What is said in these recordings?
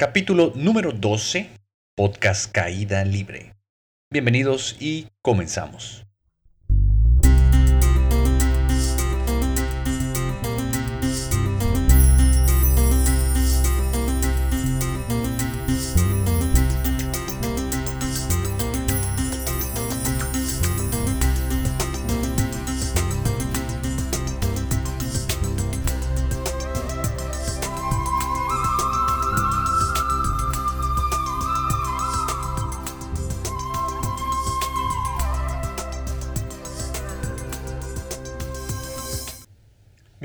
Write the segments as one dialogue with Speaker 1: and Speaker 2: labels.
Speaker 1: Capítulo número 12, Podcast Caída Libre. Bienvenidos y comenzamos.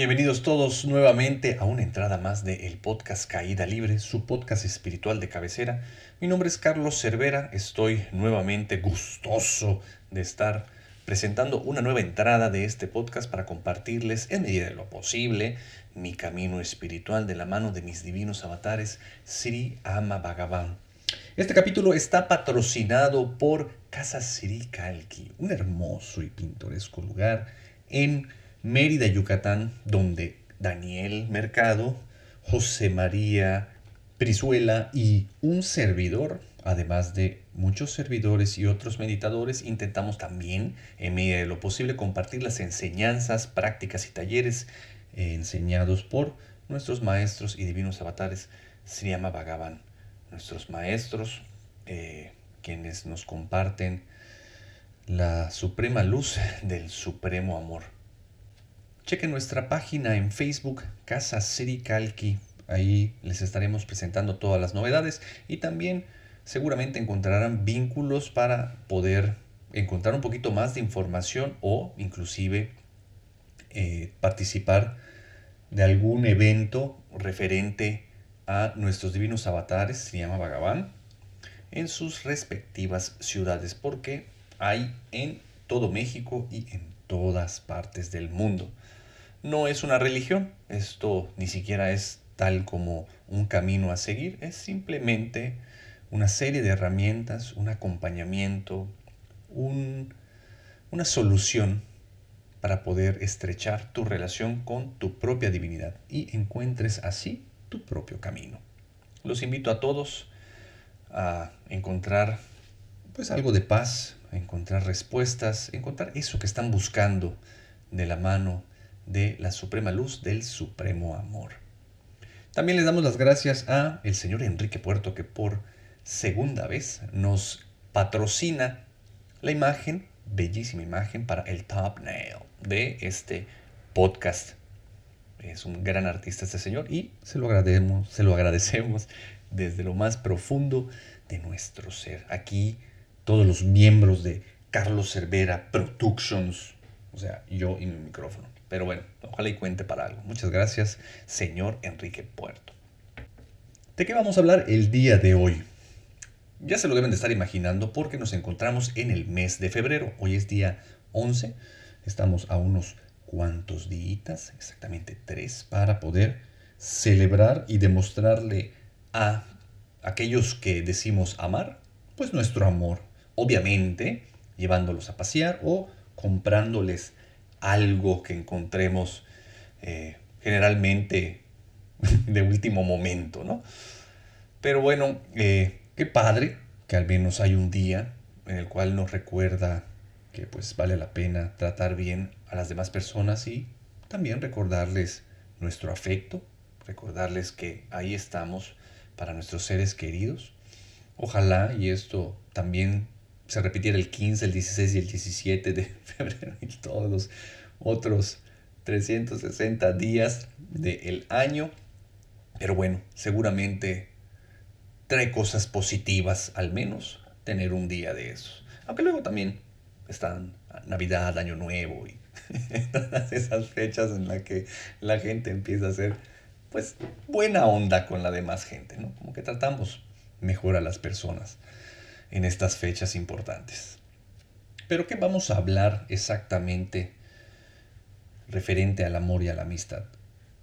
Speaker 1: Bienvenidos todos nuevamente a una entrada más de el podcast Caída Libre, su podcast espiritual de cabecera. Mi nombre es Carlos Cervera, estoy nuevamente gustoso de estar presentando una nueva entrada de este podcast para compartirles en medida de lo posible mi camino espiritual de la mano de mis divinos avatares Sri Ama Bhagavan. Este capítulo está patrocinado por Casa Sri Kalki, un hermoso y pintoresco lugar en Mérida, Yucatán, donde Daniel Mercado, José María Brizuela y un servidor, además de muchos servidores y otros meditadores, intentamos también, en medida de lo posible, compartir las enseñanzas, prácticas y talleres eh, enseñados por nuestros maestros y divinos avatares Sri Bhagavan, nuestros maestros, eh, quienes nos comparten la suprema luz del supremo amor. Chequen nuestra página en Facebook, Casa Sri Kalki. Ahí les estaremos presentando todas las novedades y también seguramente encontrarán vínculos para poder encontrar un poquito más de información o inclusive eh, participar de algún evento referente a nuestros divinos avatares, se llama Bhagavan, en sus respectivas ciudades, porque hay en todo México y en todas partes del mundo no es una religión, esto ni siquiera es tal como un camino a seguir, es simplemente una serie de herramientas, un acompañamiento, una solución para poder estrechar tu relación con tu propia divinidad y encuentres así tu propio camino. Los invito a todos a encontrar pues algo de paz, a encontrar respuestas, encontrar eso que están buscando de la mano de la suprema luz del supremo amor. También le damos las gracias a el señor Enrique Puerto que por segunda vez nos patrocina la imagen, bellísima imagen para el thumbnail de este podcast. Es un gran artista este señor y se lo agradecemos, se lo agradecemos desde lo más profundo de nuestro ser. Aquí todos los miembros de Carlos Cervera Productions, o sea, yo y mi micrófono. Pero bueno, ojalá y cuente para algo. Muchas gracias, señor Enrique Puerto. ¿De qué vamos a hablar el día de hoy? Ya se lo deben de estar imaginando porque nos encontramos en el mes de febrero. Hoy es día 11. Estamos a unos cuantos días, exactamente tres, para poder celebrar y demostrarle a aquellos que decimos amar, pues nuestro amor. Obviamente, llevándolos a pasear o comprándoles algo que encontremos eh, generalmente de último momento, ¿no? Pero bueno, eh, qué padre que al menos hay un día en el cual nos recuerda que pues vale la pena tratar bien a las demás personas y también recordarles nuestro afecto, recordarles que ahí estamos para nuestros seres queridos. Ojalá y esto también se repitiera el 15, el 16 y el 17 de febrero y todos los otros 360 días del año. Pero bueno, seguramente trae cosas positivas al menos tener un día de esos. Aunque luego también están Navidad, Año Nuevo y todas esas fechas en las que la gente empieza a ser pues buena onda con la demás gente, ¿no? Como que tratamos mejor a las personas en estas fechas importantes. Pero ¿qué vamos a hablar exactamente referente al amor y a la amistad?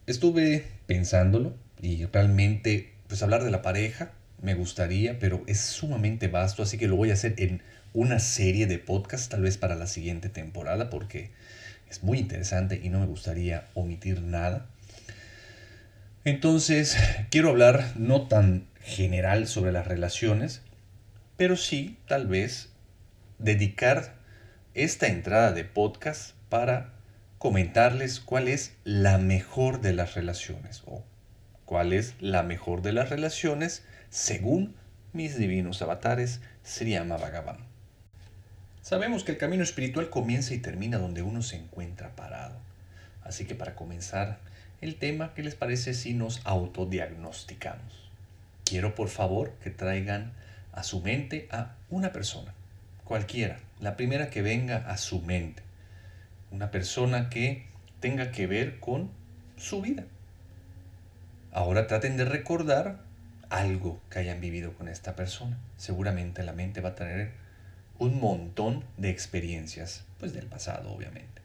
Speaker 1: Estuve pensándolo y realmente, pues hablar de la pareja me gustaría, pero es sumamente vasto, así que lo voy a hacer en una serie de podcasts, tal vez para la siguiente temporada, porque es muy interesante y no me gustaría omitir nada. Entonces, quiero hablar no tan general sobre las relaciones, pero sí tal vez dedicar esta entrada de podcast para comentarles cuál es la mejor de las relaciones o cuál es la mejor de las relaciones según mis divinos avatares Sri Bhagavan. Sabemos que el camino espiritual comienza y termina donde uno se encuentra parado. Así que para comenzar el tema, ¿qué les parece si nos autodiagnosticamos? Quiero por favor que traigan a su mente a una persona, cualquiera, la primera que venga a su mente. Una persona que tenga que ver con su vida. Ahora traten de recordar algo que hayan vivido con esta persona. Seguramente la mente va a tener un montón de experiencias, pues del pasado obviamente.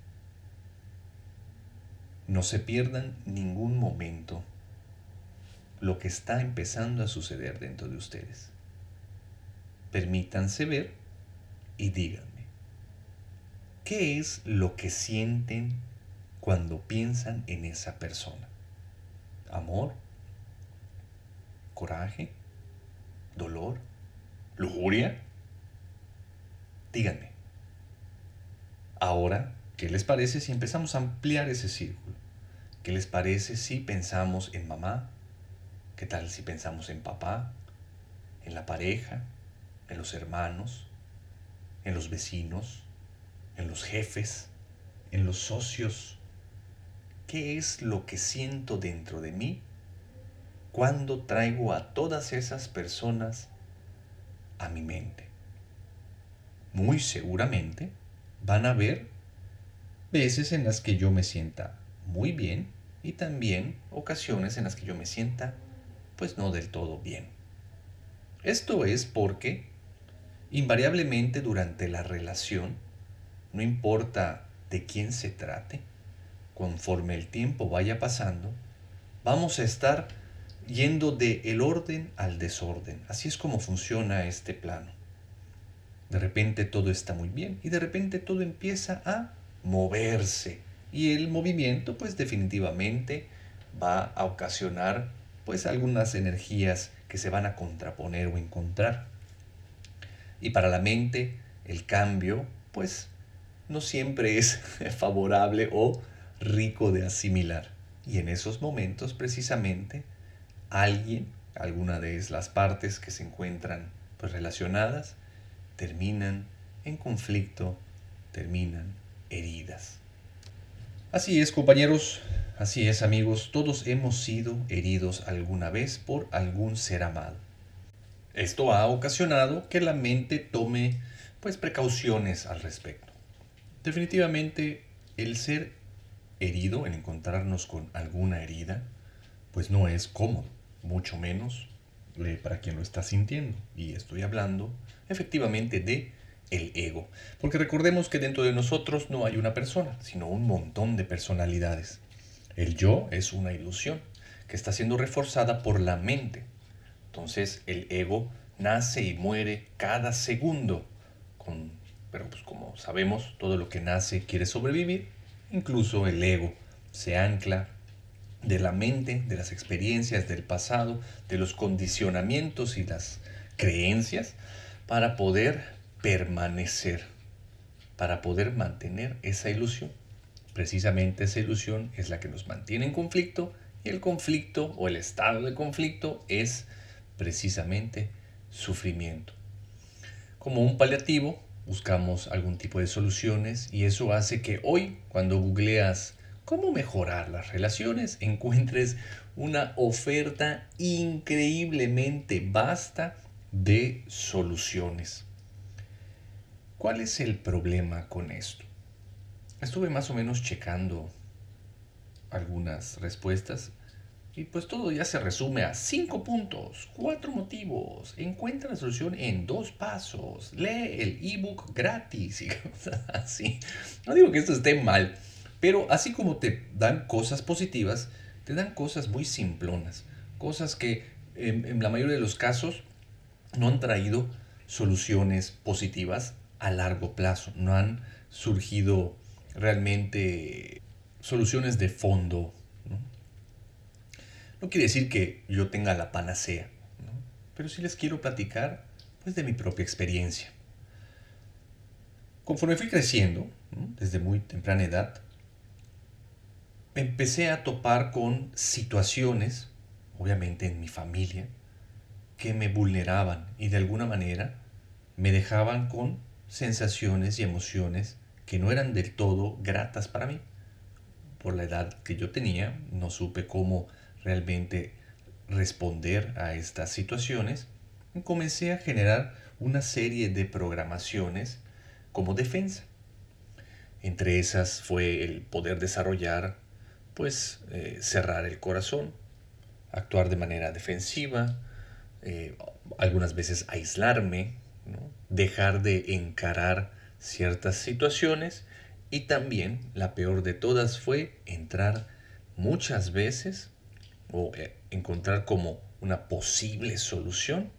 Speaker 1: No se pierdan ningún momento lo que está empezando a suceder dentro de ustedes. Permítanse ver y díganme, ¿qué es lo que sienten cuando piensan en esa persona? ¿Amor? ¿Coraje? ¿Dolor? ¿Lujuria? Díganme. Ahora, ¿qué les parece si empezamos a ampliar ese círculo? ¿Qué les parece si pensamos en mamá? ¿Qué tal si pensamos en papá? ¿En la pareja? ¿En los hermanos? ¿En los vecinos? ¿En los jefes? ¿En los socios? ¿Qué es lo que siento dentro de mí cuando traigo a todas esas personas a mi mente? muy seguramente van a haber veces en las que yo me sienta muy bien y también ocasiones en las que yo me sienta pues no del todo bien. Esto es porque invariablemente durante la relación, no importa de quién se trate, conforme el tiempo vaya pasando, vamos a estar yendo de el orden al desorden. Así es como funciona este plano. De repente todo está muy bien y de repente todo empieza a moverse. Y el movimiento pues definitivamente va a ocasionar pues algunas energías que se van a contraponer o encontrar. Y para la mente el cambio pues no siempre es favorable o rico de asimilar. Y en esos momentos precisamente alguien, alguna de las partes que se encuentran pues relacionadas, terminan en conflicto, terminan heridas. Así es, compañeros, así es, amigos, todos hemos sido heridos alguna vez por algún ser amado. Esto ha ocasionado que la mente tome pues precauciones al respecto. Definitivamente el ser herido, el encontrarnos con alguna herida, pues no es cómodo, mucho menos para quien lo está sintiendo. Y estoy hablando efectivamente de el ego. Porque recordemos que dentro de nosotros no hay una persona, sino un montón de personalidades. El yo es una ilusión que está siendo reforzada por la mente. Entonces el ego nace y muere cada segundo. Pero pues como sabemos, todo lo que nace quiere sobrevivir. Incluso el ego se ancla de la mente, de las experiencias del pasado, de los condicionamientos y las creencias, para poder permanecer, para poder mantener esa ilusión. Precisamente esa ilusión es la que nos mantiene en conflicto y el conflicto o el estado de conflicto es precisamente sufrimiento. Como un paliativo, buscamos algún tipo de soluciones y eso hace que hoy, cuando googleas cómo mejorar las relaciones, encuentres una oferta increíblemente vasta de soluciones. ¿Cuál es el problema con esto? Estuve más o menos checando algunas respuestas y pues todo ya se resume a cinco puntos, cuatro motivos, encuentra la solución en dos pasos, lee el ebook gratis así. No digo que esto esté mal, pero así como te dan cosas positivas, te dan cosas muy simplonas, cosas que en, la mayoría de los casos no han traído soluciones positivas a largo plazo, no han surgido realmente soluciones de fondo. No, quiere decir que yo tenga la panacea, pero sí les quiero platicar pues de mi propia experiencia. Conforme fui creciendo, desde muy temprana edad, empecé a topar con situaciones, obviamente en mi familia, que me vulneraban y de alguna manera me dejaban con sensaciones y emociones que no eran del todo gratas para mí. Por la edad que yo tenía, no supe cómo realmente responder a estas situaciones. Comencé a generar una serie de programaciones como defensa. Entre esas fue el poder desarrollar pues eh, cerrar el corazón, actuar de manera defensiva, eh, algunas veces aislarme, dejar de encarar ciertas situaciones y también la peor de todas fue entrar muchas veces o eh, encontrar como una posible solución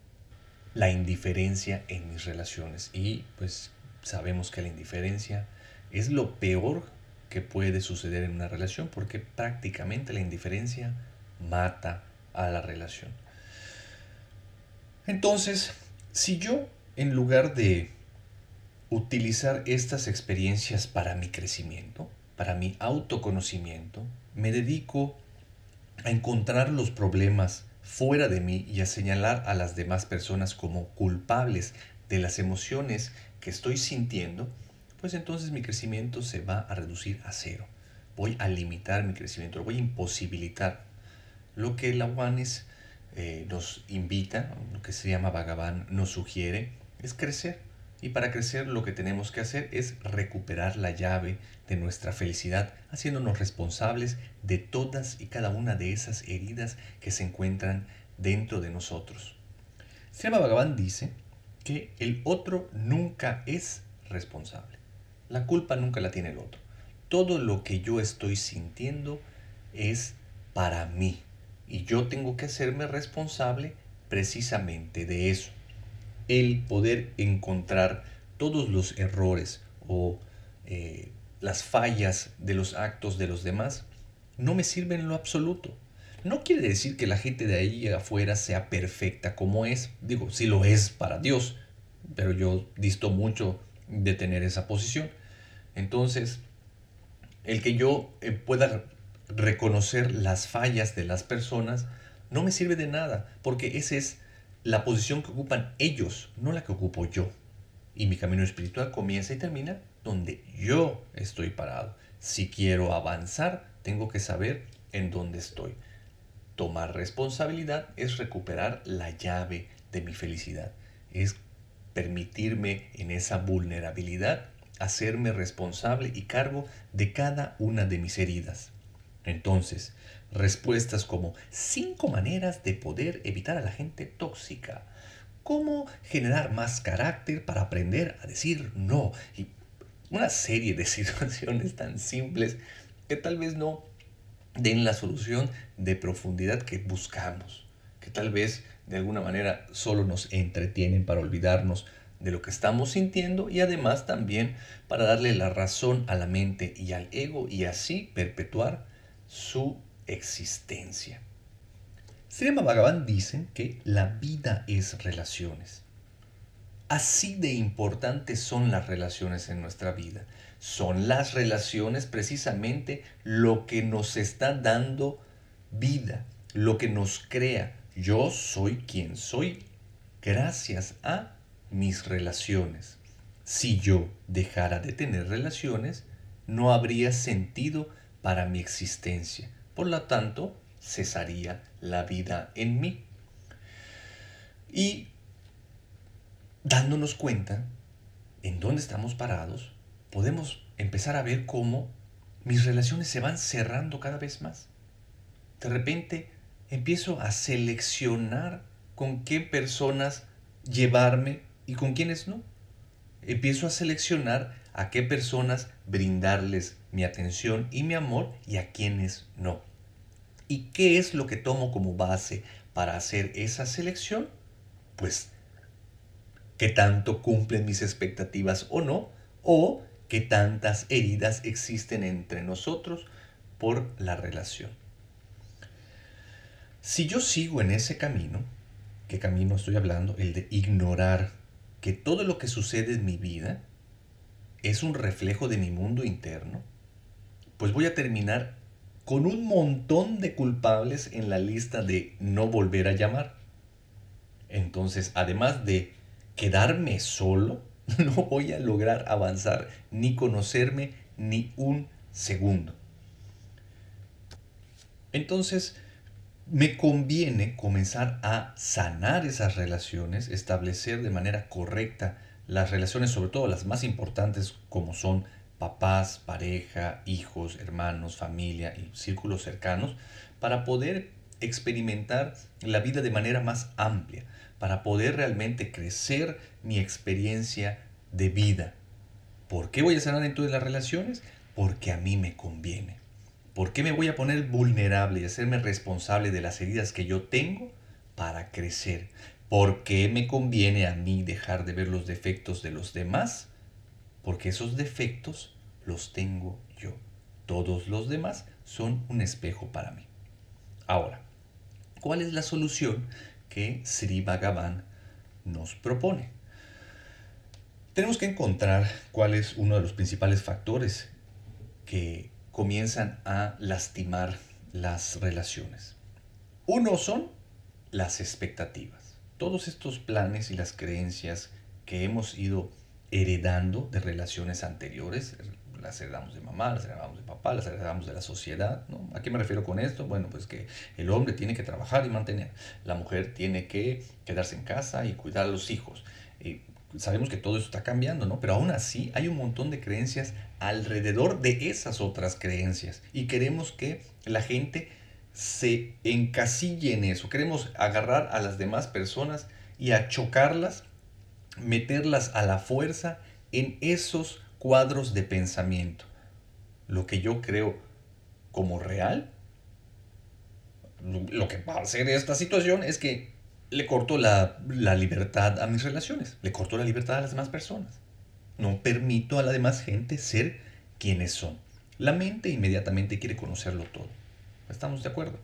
Speaker 1: la indiferencia en mis relaciones y pues sabemos que la indiferencia es lo peor que puede suceder en una relación porque prácticamente la indiferencia mata a la relación. Entonces, si yo en lugar de utilizar estas experiencias para mi crecimiento, para mi autoconocimiento, me dedico a encontrar los problemas fuera de mí y a señalar a las demás personas como culpables de las emociones que estoy sintiendo, pues entonces mi crecimiento se va a reducir a cero. Voy a limitar mi crecimiento, lo voy a imposibilitar. Lo que la Wanis eh, nos invita, lo que se llama Bhagavan nos sugiere, es crecer. Y para crecer lo que tenemos que hacer es recuperar la llave de nuestra felicidad, haciéndonos responsables de todas y cada una de esas heridas que se encuentran dentro de nosotros. Srima Bhagavan dice que el otro nunca es responsable. La culpa nunca la tiene el otro. Todo lo que yo estoy sintiendo es para mí. Y yo tengo que hacerme responsable precisamente de eso. El poder encontrar todos los errores o eh, las fallas de los actos de los demás no me sirve en lo absoluto. No quiere decir que la gente de ahí afuera sea perfecta como es. Digo, sí lo es para Dios, pero yo disto mucho de tener esa posición. Entonces, el que yo eh, pueda reconocer las fallas de las personas no me sirve de nada, porque esa es la posición que ocupan ellos, no la que ocupo yo. Y mi camino espiritual comienza y termina donde yo estoy parado. Si quiero avanzar, tengo que saber en dónde estoy. Tomar responsabilidad es recuperar la llave de mi felicidad. Es permitirme en esa vulnerabilidad hacerme responsable y cargo de cada una de mis heridas. Entonces, respuestas como cinco maneras de poder evitar a la gente tóxica, cómo generar más carácter para aprender a decir no y una serie de situaciones tan simples que tal vez no den la solución de profundidad que buscamos, que tal vez de alguna manera solo nos entretienen para olvidarnos de lo que estamos sintiendo y además también para darle la razón a la mente y al ego y así perpetuar su existencia. Srima Bhagavan dice que la vida es relaciones. Así de importantes son las relaciones en nuestra vida. Son las relaciones precisamente lo que nos está dando vida, lo que nos crea. Yo soy quien soy gracias a mis relaciones. Si yo dejara de tener relaciones, no habría sentido para mi existencia. Por lo tanto, cesaría la vida en mí. Y dándonos cuenta en dónde estamos parados, podemos empezar a ver cómo mis relaciones se van cerrando cada vez más. De repente empiezo a seleccionar con qué personas llevarme y con quiénes no. Empiezo a seleccionar a qué personas brindarles mi atención y mi amor y a quiénes no. ¿Y qué es lo que tomo como base para hacer esa selección? Pues qué tanto cumplen mis expectativas o no, o qué tantas heridas existen entre nosotros por la relación. Si yo sigo en ese camino, qué camino estoy hablando, el de ignorar que todo lo que sucede en mi vida es un reflejo de mi mundo interno, pues voy a terminar con un montón de culpables en la lista de no volver a llamar. Entonces, además de quedarme solo, no voy a lograr avanzar ni conocerme ni un segundo. Entonces, me conviene comenzar a sanar esas relaciones, establecer de manera correcta las relaciones, sobre todo las más importantes como son papás, pareja, hijos, hermanos, familia y círculos cercanos, para poder experimentar la vida de manera más amplia, para poder realmente crecer mi experiencia de vida. ¿Por qué voy a sanar en todas las relaciones? Porque a mí me conviene. ¿Por qué me voy a poner vulnerable y hacerme responsable de las heridas que yo tengo? Para crecer. ¿Por qué me conviene a mí dejar de ver los defectos de los demás? Porque esos defectos los tengo yo. Todos los demás son un espejo para mí. Ahora, ¿cuál es la solución que Sri Bhagavan nos propone? Tenemos que encontrar cuál es uno de los principales factores que comienzan a lastimar las relaciones. Uno son las expectativas. Todos estos planes y las creencias que hemos ido heredando de relaciones anteriores, las heredamos de mamá, las heredamos de papá, las heredamos de la sociedad. ¿no? ¿A qué me refiero con esto? Bueno, pues que el hombre tiene que trabajar y mantener, la mujer tiene que quedarse en casa y cuidar a los hijos. Y sabemos que todo eso está cambiando, ¿no? Pero aún así hay un montón de creencias alrededor de esas otras creencias y queremos que la gente se encasille en eso. Queremos agarrar a las demás personas y a chocarlas, meterlas a la fuerza en esos cuadros de pensamiento. Lo que yo creo como real, lo que va a hacer esta situación es que le corto la, libertad a mis relaciones, le corto la libertad a las demás personas. No permito a la demás gente ser quienes son. La mente inmediatamente quiere conocerlo todo. ¿Estamos de acuerdo?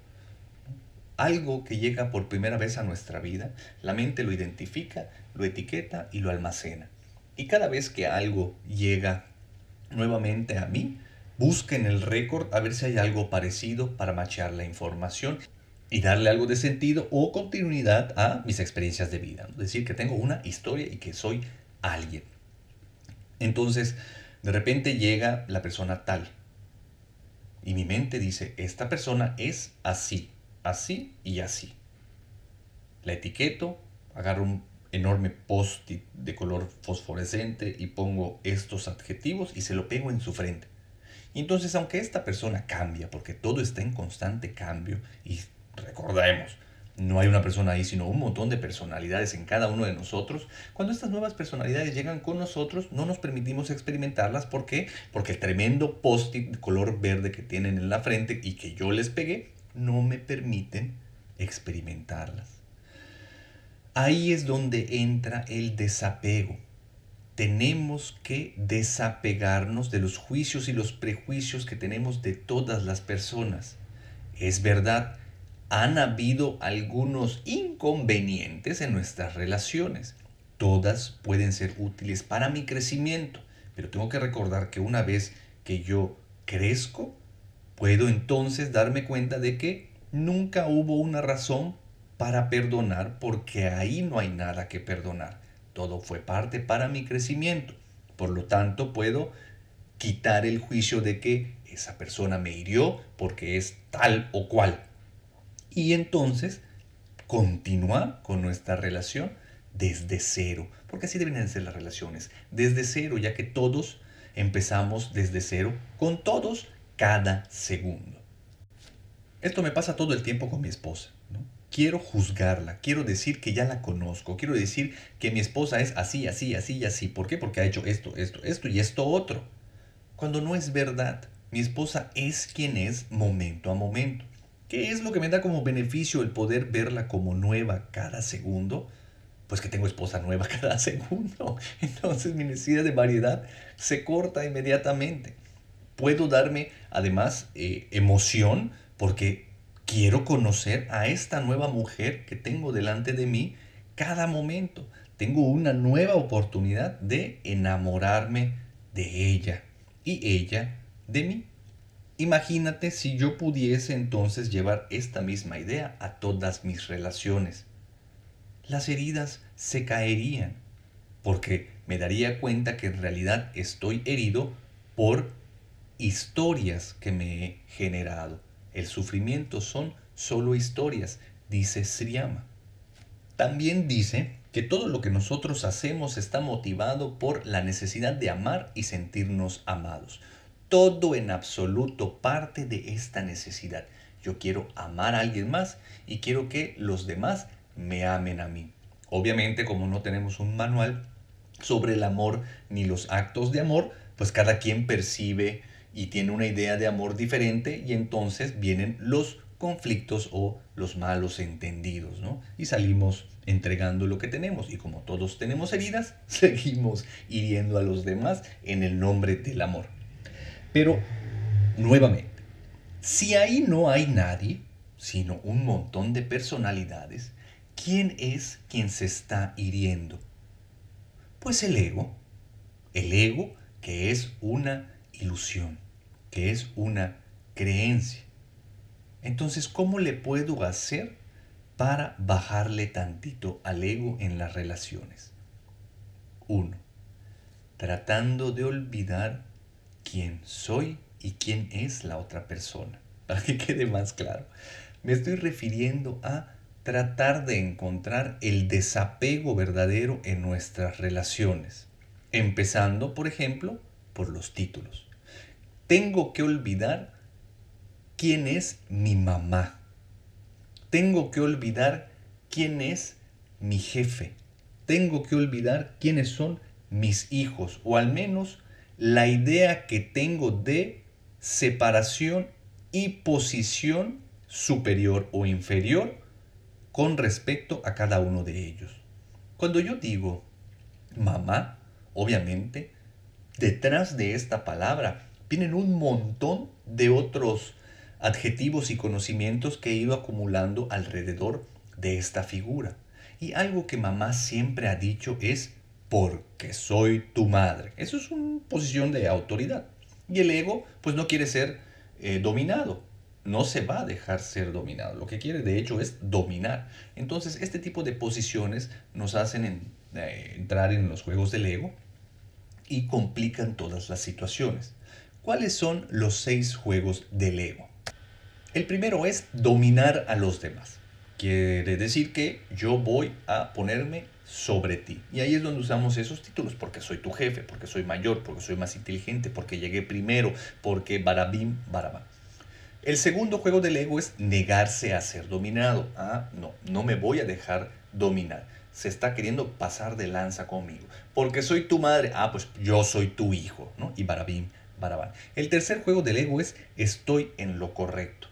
Speaker 1: Algo que llega por primera vez a nuestra vida, la mente lo identifica, lo etiqueta y lo almacena. Y cada vez que algo llega nuevamente a mí, busquen el récord a ver si hay algo parecido para machear la información y darle algo de sentido o continuidad a mis experiencias de vida. Es decir, que tengo una historia y que soy alguien. Entonces, de repente llega la persona tal. Y mi mente dice, esta persona es así, así y así. La etiqueto, agarro un enorme post-it de color fosforescente y pongo estos adjetivos y se lo pego en su frente. Entonces, aunque esta persona cambia, porque todo está en constante cambio y recordemos, no hay una persona ahí, sino un montón de personalidades en cada uno de nosotros. Cuando estas nuevas personalidades llegan con nosotros, no nos permitimos experimentarlas. ¿Por qué? Porque el tremendo post-it de color verde que tienen en la frente y que yo les pegué, no me permiten experimentarlas. Ahí es donde entra el desapego. Tenemos que desapegarnos de los juicios y los prejuicios que tenemos de todas las personas. Es verdad, han habido algunos inconvenientes en nuestras relaciones. Todas pueden ser útiles para mi crecimiento, pero tengo que recordar que una vez que yo crezco, puedo entonces darme cuenta de que nunca hubo una razón para perdonar porque ahí no hay nada que perdonar. Todo fue parte para mi crecimiento. Por lo tanto, puedo quitar el juicio de que esa persona me hirió porque es tal o cual y entonces continuar con nuestra relación desde cero, porque así deben ser las relaciones, desde cero, ya que todos empezamos desde cero con todos cada segundo. Esto me pasa todo el tiempo con mi esposa. Quiero juzgarla, quiero decir que ya la conozco, quiero decir que mi esposa es así, así, así y así. ¿Por qué? Porque ha hecho esto, esto, esto y esto otro. Cuando no es verdad, mi esposa es quien es momento a momento. ¿Qué es lo que me da como beneficio el poder verla como nueva cada segundo? Pues que tengo esposa nueva cada segundo. Entonces mi necesidad de variedad se corta inmediatamente. Puedo darme además eh, emoción porque quiero conocer a esta nueva mujer que tengo delante de mí cada momento. Tengo una nueva oportunidad de enamorarme de ella y ella de mí. Imagínate si yo pudiese entonces llevar esta misma idea a todas mis relaciones. Las heridas se caerían porque me daría cuenta que en realidad estoy herido por historias que me he generado. El sufrimiento son solo historias, dice Sriyama. También dice que todo lo que nosotros hacemos está motivado por la necesidad de amar y sentirnos amados. Todo en absoluto parte de esta necesidad. Yo quiero amar a alguien más y quiero que los demás me amen a mí. Obviamente, como no tenemos un manual sobre el amor ni los actos de amor, pues cada quien percibe y tiene una idea de amor diferente y entonces vienen los conflictos o los malos entendidos, ¿no? Y salimos entregando lo que tenemos y como todos tenemos heridas, seguimos hiriendo a los demás en el nombre del amor. Pero, nuevamente, si ahí no hay nadie, sino un montón de personalidades, ¿quién es quien se está hiriendo? Pues el ego. El ego que es una ilusión, que es una creencia. Entonces, ¿cómo le puedo hacer para bajarle tantito al ego en las relaciones? Uno, tratando de olvidar quién soy y quién es la otra persona. Para que quede más claro. Me estoy refiriendo a tratar de encontrar el desapego verdadero en nuestras relaciones. Empezando, por ejemplo, por los títulos. Tengo que olvidar quién es mi mamá. Tengo que olvidar quién es mi jefe. Tengo que olvidar quiénes son mis hijos, o al menos la idea que tengo de separación y posición superior o inferior con respecto a cada uno de ellos. Cuando yo digo mamá, obviamente, detrás de esta palabra vienen un montón de otros adjetivos y conocimientos que he ido acumulando alrededor de esta figura. Y algo que mamá siempre ha dicho es porque soy tu madre. Eso es una posición de autoridad. Y el ego pues no quiere ser eh, dominado no se va a dejar ser dominado. Lo que quiere de hecho es dominar. Entonces este tipo de posiciones nos hacen eh, entrar en los juegos del ego y complican todas las situaciones. ¿Cuáles son los seis juegos del ego? El primero es dominar a los demás. Quiere decir que yo voy a ponerme sobre ti. Y ahí es donde usamos esos títulos, porque soy tu jefe, porque soy mayor, porque soy más inteligente, porque llegué primero, porque barabim, barabam. El segundo juego del ego es negarse a ser dominado. Ah, no, no me voy a dejar dominar. Se está queriendo pasar de lanza conmigo. Porque soy tu madre. Ah, pues yo soy tu hijo, ¿no? Y barabim, El tercer juego del ego es estoy en lo correcto.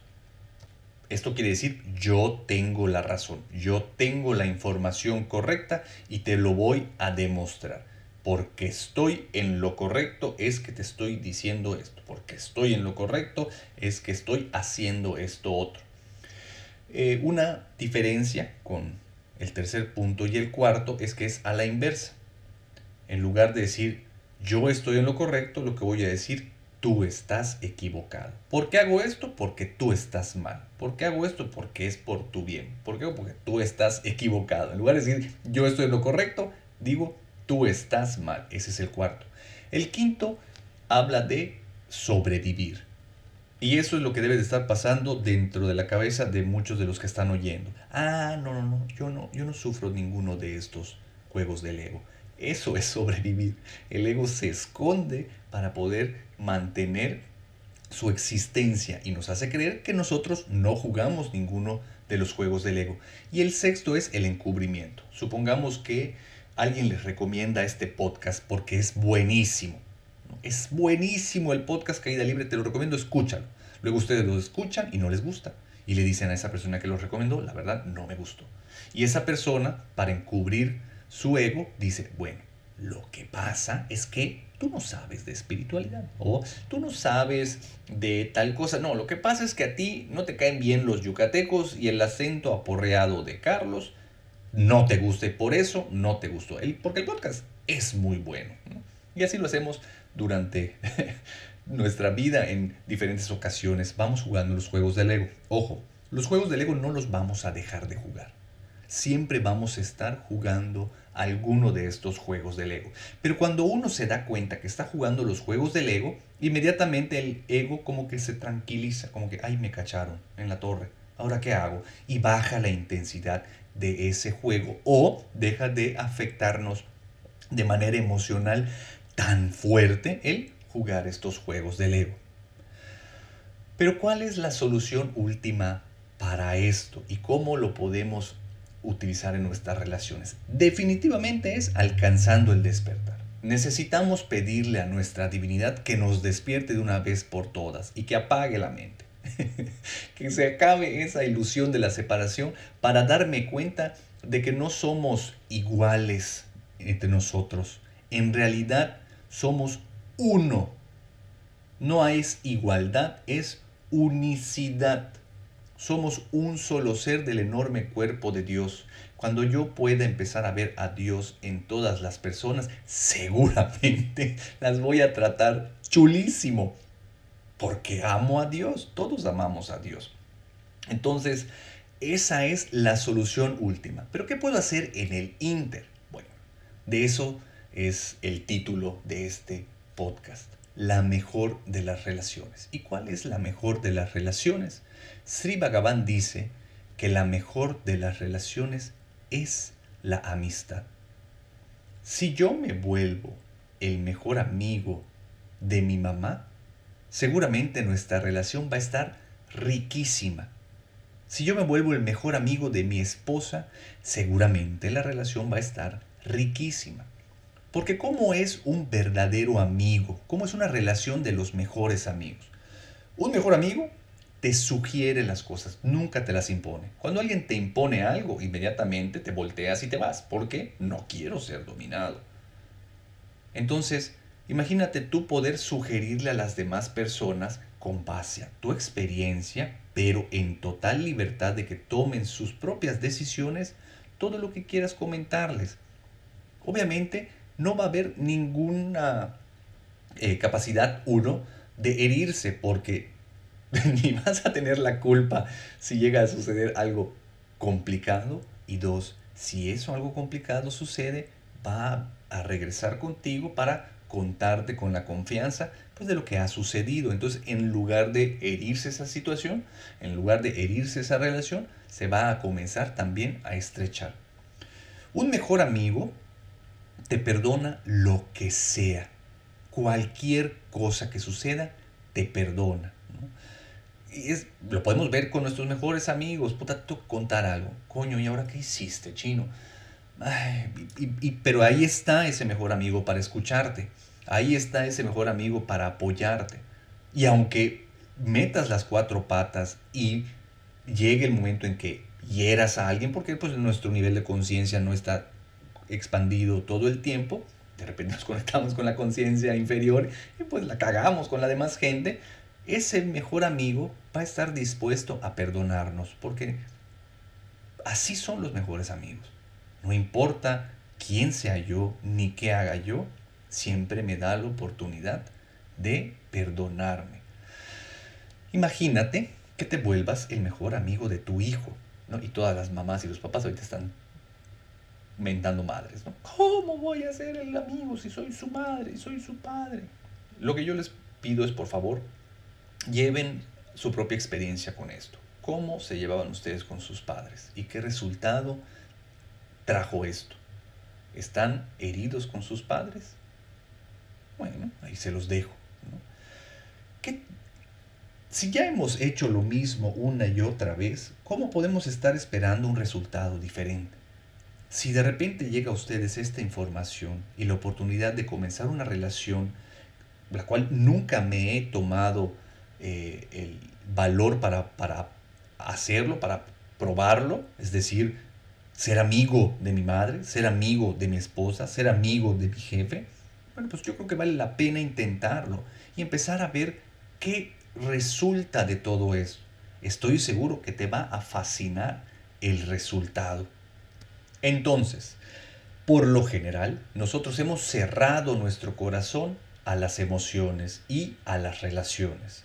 Speaker 1: Esto quiere decir yo tengo la razón, yo tengo la información correcta y te lo voy a demostrar porque estoy en lo correcto es que te estoy diciendo esto, porque estoy en lo correcto es que estoy haciendo esto otro. Eh, una diferencia con el tercer punto y el cuarto es que es a la inversa. En lugar de decir yo estoy en lo correcto, lo que voy a decir tú estás equivocado. ¿Por qué hago esto? Porque tú estás mal. ¿Por qué hago esto? Porque es por tu bien. ¿Por qué? Porque tú estás equivocado. En lugar de decir yo estoy en lo correcto, digo tú estás mal. Ese es el cuarto. El quinto habla de sobrevivir. Y eso es lo que debe de estar pasando dentro de la cabeza de muchos de los que están oyendo. Ah, no, no, no, yo no, yo no sufro ninguno de estos juegos del ego. Eso es sobrevivir. El ego se esconde para poder mantener su existencia y nos hace creer que nosotros no jugamos ninguno de los juegos del ego. Y el sexto es el encubrimiento. Supongamos que alguien les recomienda este podcast porque es buenísimo. Es buenísimo el podcast Caída Libre, te lo recomiendo, escúchalo. Luego ustedes lo escuchan y no les gusta. Y le dicen a esa persona que lo recomendó, la verdad no me gustó. Y esa persona, para encubrir su ego, dice, bueno, Lo que pasa es que tú no sabes de espiritualidad o tú no sabes de tal cosa. No, lo que pasa es que a ti no te caen bien los yucatecos y el acento aporreado de Carlos no te guste. Por eso no te gustó. El, porque el podcast es muy bueno. Y así lo hacemos durante nuestra vida en diferentes ocasiones. Vamos jugando los juegos de Lego. Ojo, los juegos de Lego no los vamos a dejar de jugar. Siempre vamos a estar jugando alguno de estos juegos de Lego. Pero cuando uno se da cuenta que está jugando los juegos de Lego, inmediatamente el ego como que se tranquiliza, como que, ay, me cacharon en la torre. ¿Ahora qué hago? Y baja la intensidad de ese juego o deja de afectarnos de manera emocional tan fuerte el jugar estos juegos de Lego. Pero ¿cuál es la solución última para esto y cómo lo podemos utilizar en nuestras relaciones? Definitivamente es alcanzando el despertar. Necesitamos pedirle a nuestra divinidad que nos despierte de una vez por todas y que apague la mente. que se acabe esa ilusión de la separación para darme cuenta de que no somos iguales entre nosotros. En realidad somos uno. No es igualdad, es unicidad. Somos un solo ser del enorme cuerpo de Dios. Cuando yo pueda empezar a ver a Dios en todas las personas, seguramente las voy a tratar chulísimo. Porque amo a Dios, todos amamos a Dios. Entonces, esa es la solución última. Pero ¿qué puedo hacer en el Inter? Bueno, de eso es el título de este podcast. La mejor de las relaciones. ¿Y cuál es la mejor de las relaciones? Sri Bhagavan dice que la mejor de las relaciones es la amistad. Si yo me vuelvo el mejor amigo de mi mamá, seguramente nuestra relación va a estar riquísima. Si yo me vuelvo el mejor amigo de mi esposa, seguramente la relación va a estar riquísima. Porque ¿cómo es un verdadero amigo? ¿Cómo es una relación de los mejores amigos? Un mejor amigo te sugiere las cosas, nunca te las impone. Cuando alguien te impone algo, inmediatamente te volteas y te vas, porque no quiero ser dominado. Entonces, imagínate tú poder sugerirle a las demás personas con base a tu experiencia, pero en total libertad de que tomen sus propias decisiones, todo lo que quieras comentarles. Obviamente, no va a haber ninguna eh, capacidad, uno, de herirse, porque ni vas a tener la culpa si llega a suceder algo complicado, y dos, si eso algo complicado sucede, va a regresar contigo para contarte con la confianza pues, de lo que ha sucedido. Entonces, en lugar de herirse esa situación, en lugar de herirse esa relación, se va a comenzar también a estrechar. Un mejor amigo te perdona lo que sea. Cualquier cosa que suceda, te perdona. Es, lo podemos ver con nuestros mejores amigos. Puta, tú contar algo. Coño, ¿y ahora qué hiciste, chino? y, pero ahí está ese mejor amigo para escucharte. Ahí está ese mejor amigo para apoyarte. Y aunque metas las cuatro patas y llegue el momento en que hieras a alguien, porque pues nuestro nivel de conciencia no está expandido todo el tiempo, de repente nos conectamos con la conciencia inferior y pues la cagamos con la demás gente, ese mejor amigo va a estar dispuesto a perdonarnos, porque así son los mejores amigos. No importa quién sea yo ni qué haga yo, siempre me da la oportunidad de perdonarme. Imagínate que te vuelvas el mejor amigo de tu hijo, ¿no? Y todas las mamás y los papás ahorita están mentando madres, ¿no? ¿Cómo voy a ser el amigo si soy su madre, soy su padre? Lo que yo les pido es, por favor, lleven su propia experiencia con esto. ¿Cómo se llevaban ustedes con sus padres? ¿Y qué resultado trajo esto? ¿Están heridos con sus padres? Bueno, ahí se los dejo. si ya hemos hecho lo mismo una y otra vez, ¿cómo podemos estar esperando un resultado diferente? Si de repente llega a ustedes esta información y la oportunidad de comenzar una relación, la cual nunca me he tomado eh, el valor para, para hacerlo, para probarlo, es decir, ser amigo de mi madre, ser amigo de mi esposa, ser amigo de mi jefe, bueno, pues yo creo que vale la pena intentarlo y empezar a ver qué resulta de todo eso. Estoy seguro que te va a fascinar el resultado. Entonces, por lo general, nosotros hemos cerrado nuestro corazón a las emociones y a las relaciones.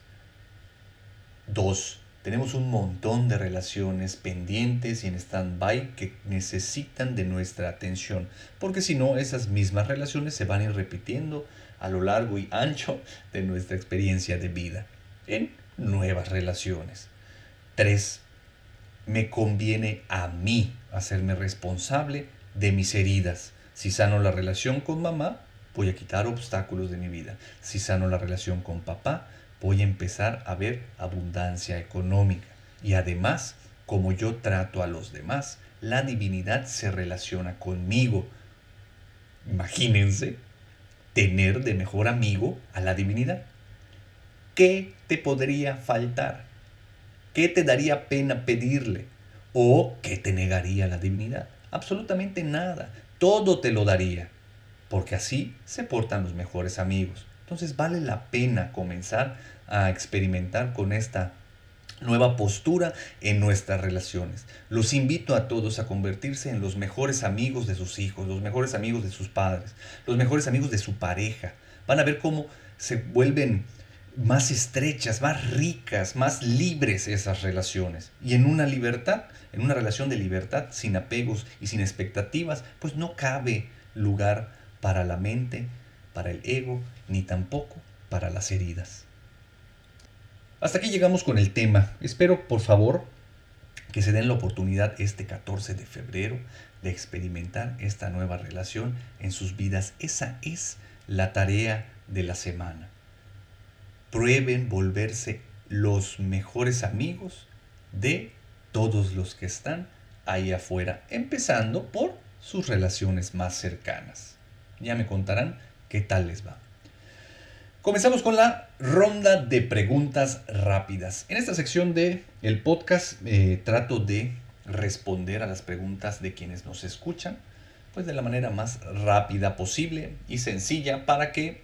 Speaker 1: Dos, tenemos un montón de relaciones pendientes y en stand-by que necesitan de nuestra atención, porque si no, esas mismas relaciones se van a ir repitiendo a lo largo y ancho de nuestra experiencia de vida en nuevas relaciones. 3. Me conviene a mí hacerme responsable de mis heridas. Si sano la relación con mamá, voy a quitar obstáculos de mi vida. Si sano la relación con papá, voy a empezar a ver abundancia económica. Y además, como yo trato a los demás, la divinidad se relaciona conmigo. Imagínense tener de mejor amigo a la divinidad. ¿Qué te podría faltar? ¿Qué te daría pena pedirle? ¿O qué te negaría la divinidad? Absolutamente nada. Todo te lo daría. Porque así se portan los mejores amigos. Entonces vale la pena comenzar a experimentar con esta nueva postura en nuestras relaciones. Los invito a todos a convertirse en los mejores amigos de sus hijos, los mejores amigos de sus padres, los mejores amigos de su pareja. Van a ver cómo se vuelven más estrechas, más ricas, más libres esas relaciones. Y en una libertad, en una relación de libertad, sin apegos y sin expectativas, pues no cabe lugar para la mente, para el ego, ni tampoco para las heridas. Hasta aquí llegamos con el tema. Espero, por favor, que se den la oportunidad este 14 de febrero de experimentar esta nueva relación en sus vidas. Esa es la tarea de la semana. Prueben volverse los mejores amigos de todos los que están ahí afuera, empezando por sus relaciones más cercanas. Ya me contarán qué tal les va. Comenzamos con la ronda de preguntas rápidas. En esta sección de el podcast eh, trato de responder a las preguntas de quienes nos escuchan, pues de la manera más rápida posible y sencilla para que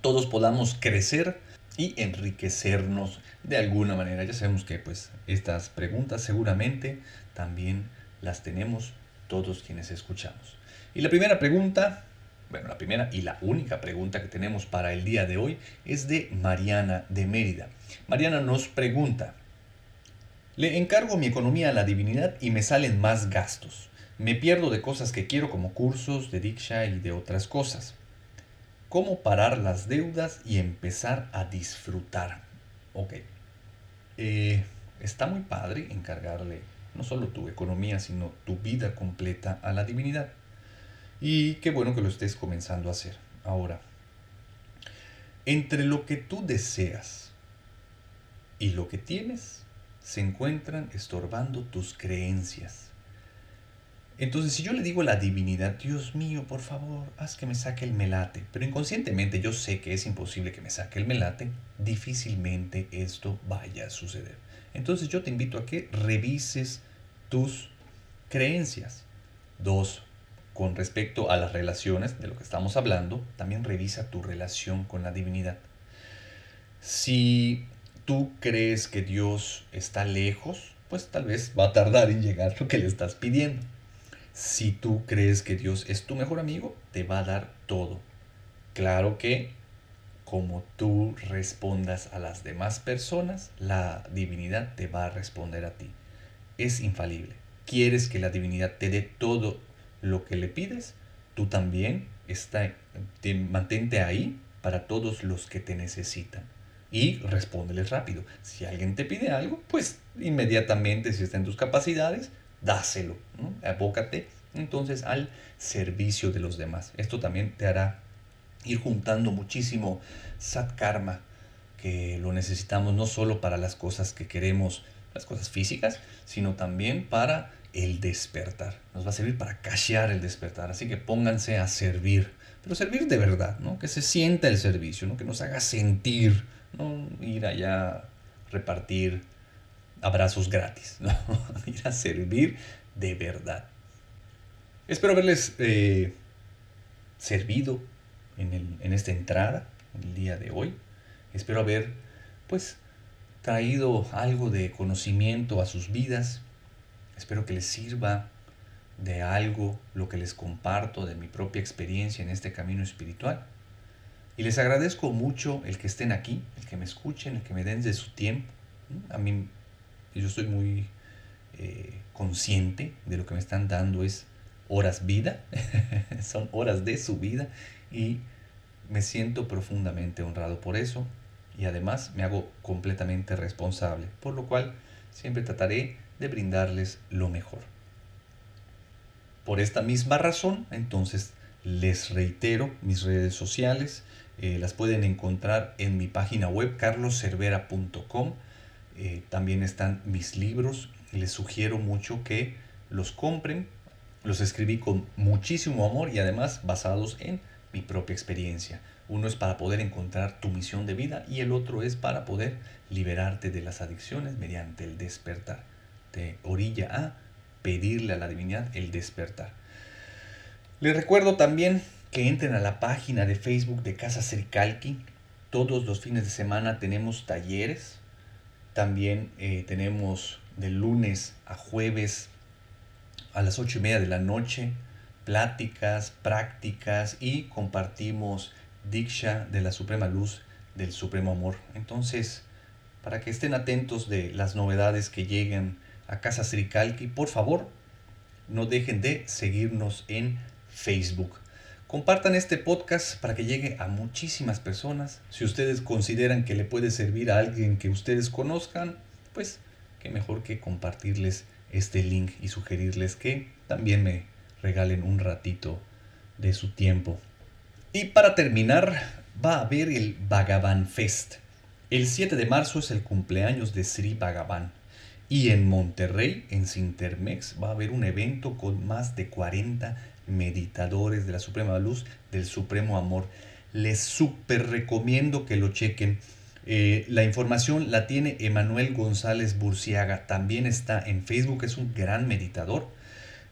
Speaker 1: todos podamos crecer y enriquecernos de alguna manera. Ya sabemos que pues estas preguntas seguramente también las tenemos todos quienes escuchamos. Y la primera pregunta bueno, la primera y la única pregunta que tenemos para el día de hoy es de Mariana de Mérida. Mariana nos pregunta, le encargo mi economía a la divinidad y me salen más gastos. Me pierdo de cosas que quiero como cursos de Diksha y de otras cosas. ¿Cómo parar las deudas y empezar a disfrutar? Ok. Eh, está muy padre encargarle no solo tu economía, sino tu vida completa a la divinidad. Y qué bueno que lo estés comenzando a hacer. Ahora, entre lo que tú deseas y lo que tienes, se encuentran estorbando tus creencias. Entonces, si yo le digo a la divinidad, Dios mío, por favor, haz que me saque el melate, pero inconscientemente yo sé que es imposible que me saque el melate, difícilmente esto vaya a suceder. Entonces yo te invito a que revises tus creencias. Dos, con respecto a las relaciones, de lo que estamos hablando, también revisa tu relación con la divinidad. Si tú crees que Dios está lejos, pues tal vez va a tardar en llegar lo que le estás pidiendo. Si tú crees que Dios es tu mejor amigo, te va a dar todo. Claro que como tú respondas a las demás personas, la divinidad te va a responder a ti. Es infalible. Quieres que la divinidad te dé todo lo que le pides, tú también está, te, mantente ahí para todos los que te necesitan. Y respóndeles rápido. Si alguien te pide algo, pues inmediatamente, si está en tus capacidades, dáselo. Abócate entonces al servicio de los demás. Esto también te hará ir juntando muchísimo sat karma, que lo necesitamos no solo para las cosas que queremos, las cosas físicas, sino también para el despertar. Nos va a servir para cachear el despertar. Así que pónganse a servir. Pero servir de verdad, ¿no? Que se sienta el servicio, ¿no? Que nos haga sentir, ¿no? Ir allá repartir abrazos gratis, ¿no? Ir a servir de verdad. Espero haberles eh, servido en, en esta entrada, el día de hoy. Espero haber, pues, traído algo de conocimiento a sus vidas. Espero que les sirva de algo lo que les comparto de mi propia experiencia en este camino espiritual. Y les agradezco mucho el que estén aquí, el que me escuchen, el que me den de su tiempo. A mí, yo estoy muy eh, consciente de lo que me están dando es horas vida, son horas de su vida y me siento profundamente honrado por eso y además me hago completamente responsable, por lo cual siempre trataré brindarles lo mejor. Por esta misma razón, entonces les reitero mis redes sociales, eh, las pueden encontrar en mi página web carloscervera.com. Eh, también están mis libros, les sugiero mucho que los compren. Los escribí con muchísimo amor y además basados en mi propia experiencia. Uno es para poder encontrar tu misión de vida y el otro es para poder liberarte de las adicciones mediante el despertar. Te orilla a pedirle a la divinidad el despertar. Les recuerdo también que entren a la página de Facebook de Casa Cericalqui. Todos los fines de semana tenemos talleres. También eh, tenemos de lunes a jueves a las ocho y media de la noche pláticas, prácticas y compartimos Diksha de la Suprema Luz del Supremo Amor. Entonces, para que estén atentos de las novedades que lleguen a Casa Srikalki, por favor, no dejen de seguirnos en Facebook. Compartan este podcast para que llegue a muchísimas personas. Si ustedes consideran que le puede servir a alguien que ustedes conozcan, pues qué mejor que compartirles este link y sugerirles que también me regalen un ratito de su tiempo. Y para terminar, va a haber el Bhagavan Fest. El 7 de marzo es el cumpleaños de Sri Bhagavan. Y en Monterrey, en Sintermex, va a haber un evento con más de 40 meditadores de la Suprema Luz, del Supremo Amor. Les súper recomiendo que lo chequen. Eh, la información la tiene Emanuel González Burciaga. También está en Facebook, es un gran meditador.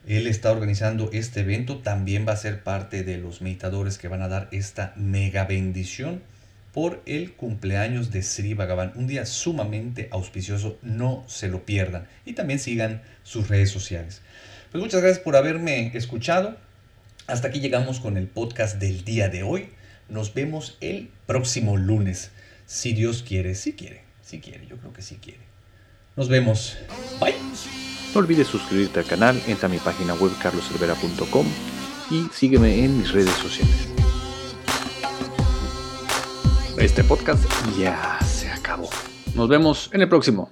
Speaker 1: Él está organizando este evento, también va a ser parte de los meditadores que van a dar esta mega bendición por el cumpleaños de Sri Bhagavan. Un día sumamente auspicioso, no se lo pierdan. Y también sigan sus redes sociales. Pues muchas gracias por haberme escuchado. Hasta aquí llegamos con el podcast del día de hoy. Nos vemos el próximo lunes. Si Dios quiere, si quiere, si quiere, yo creo que sí quiere. Nos vemos. Bye.
Speaker 2: No olvides suscribirte al canal, entra a mi página web carloselvera.com y sígueme en mis redes sociales. Este podcast ya se acabó. Nos vemos en el próximo.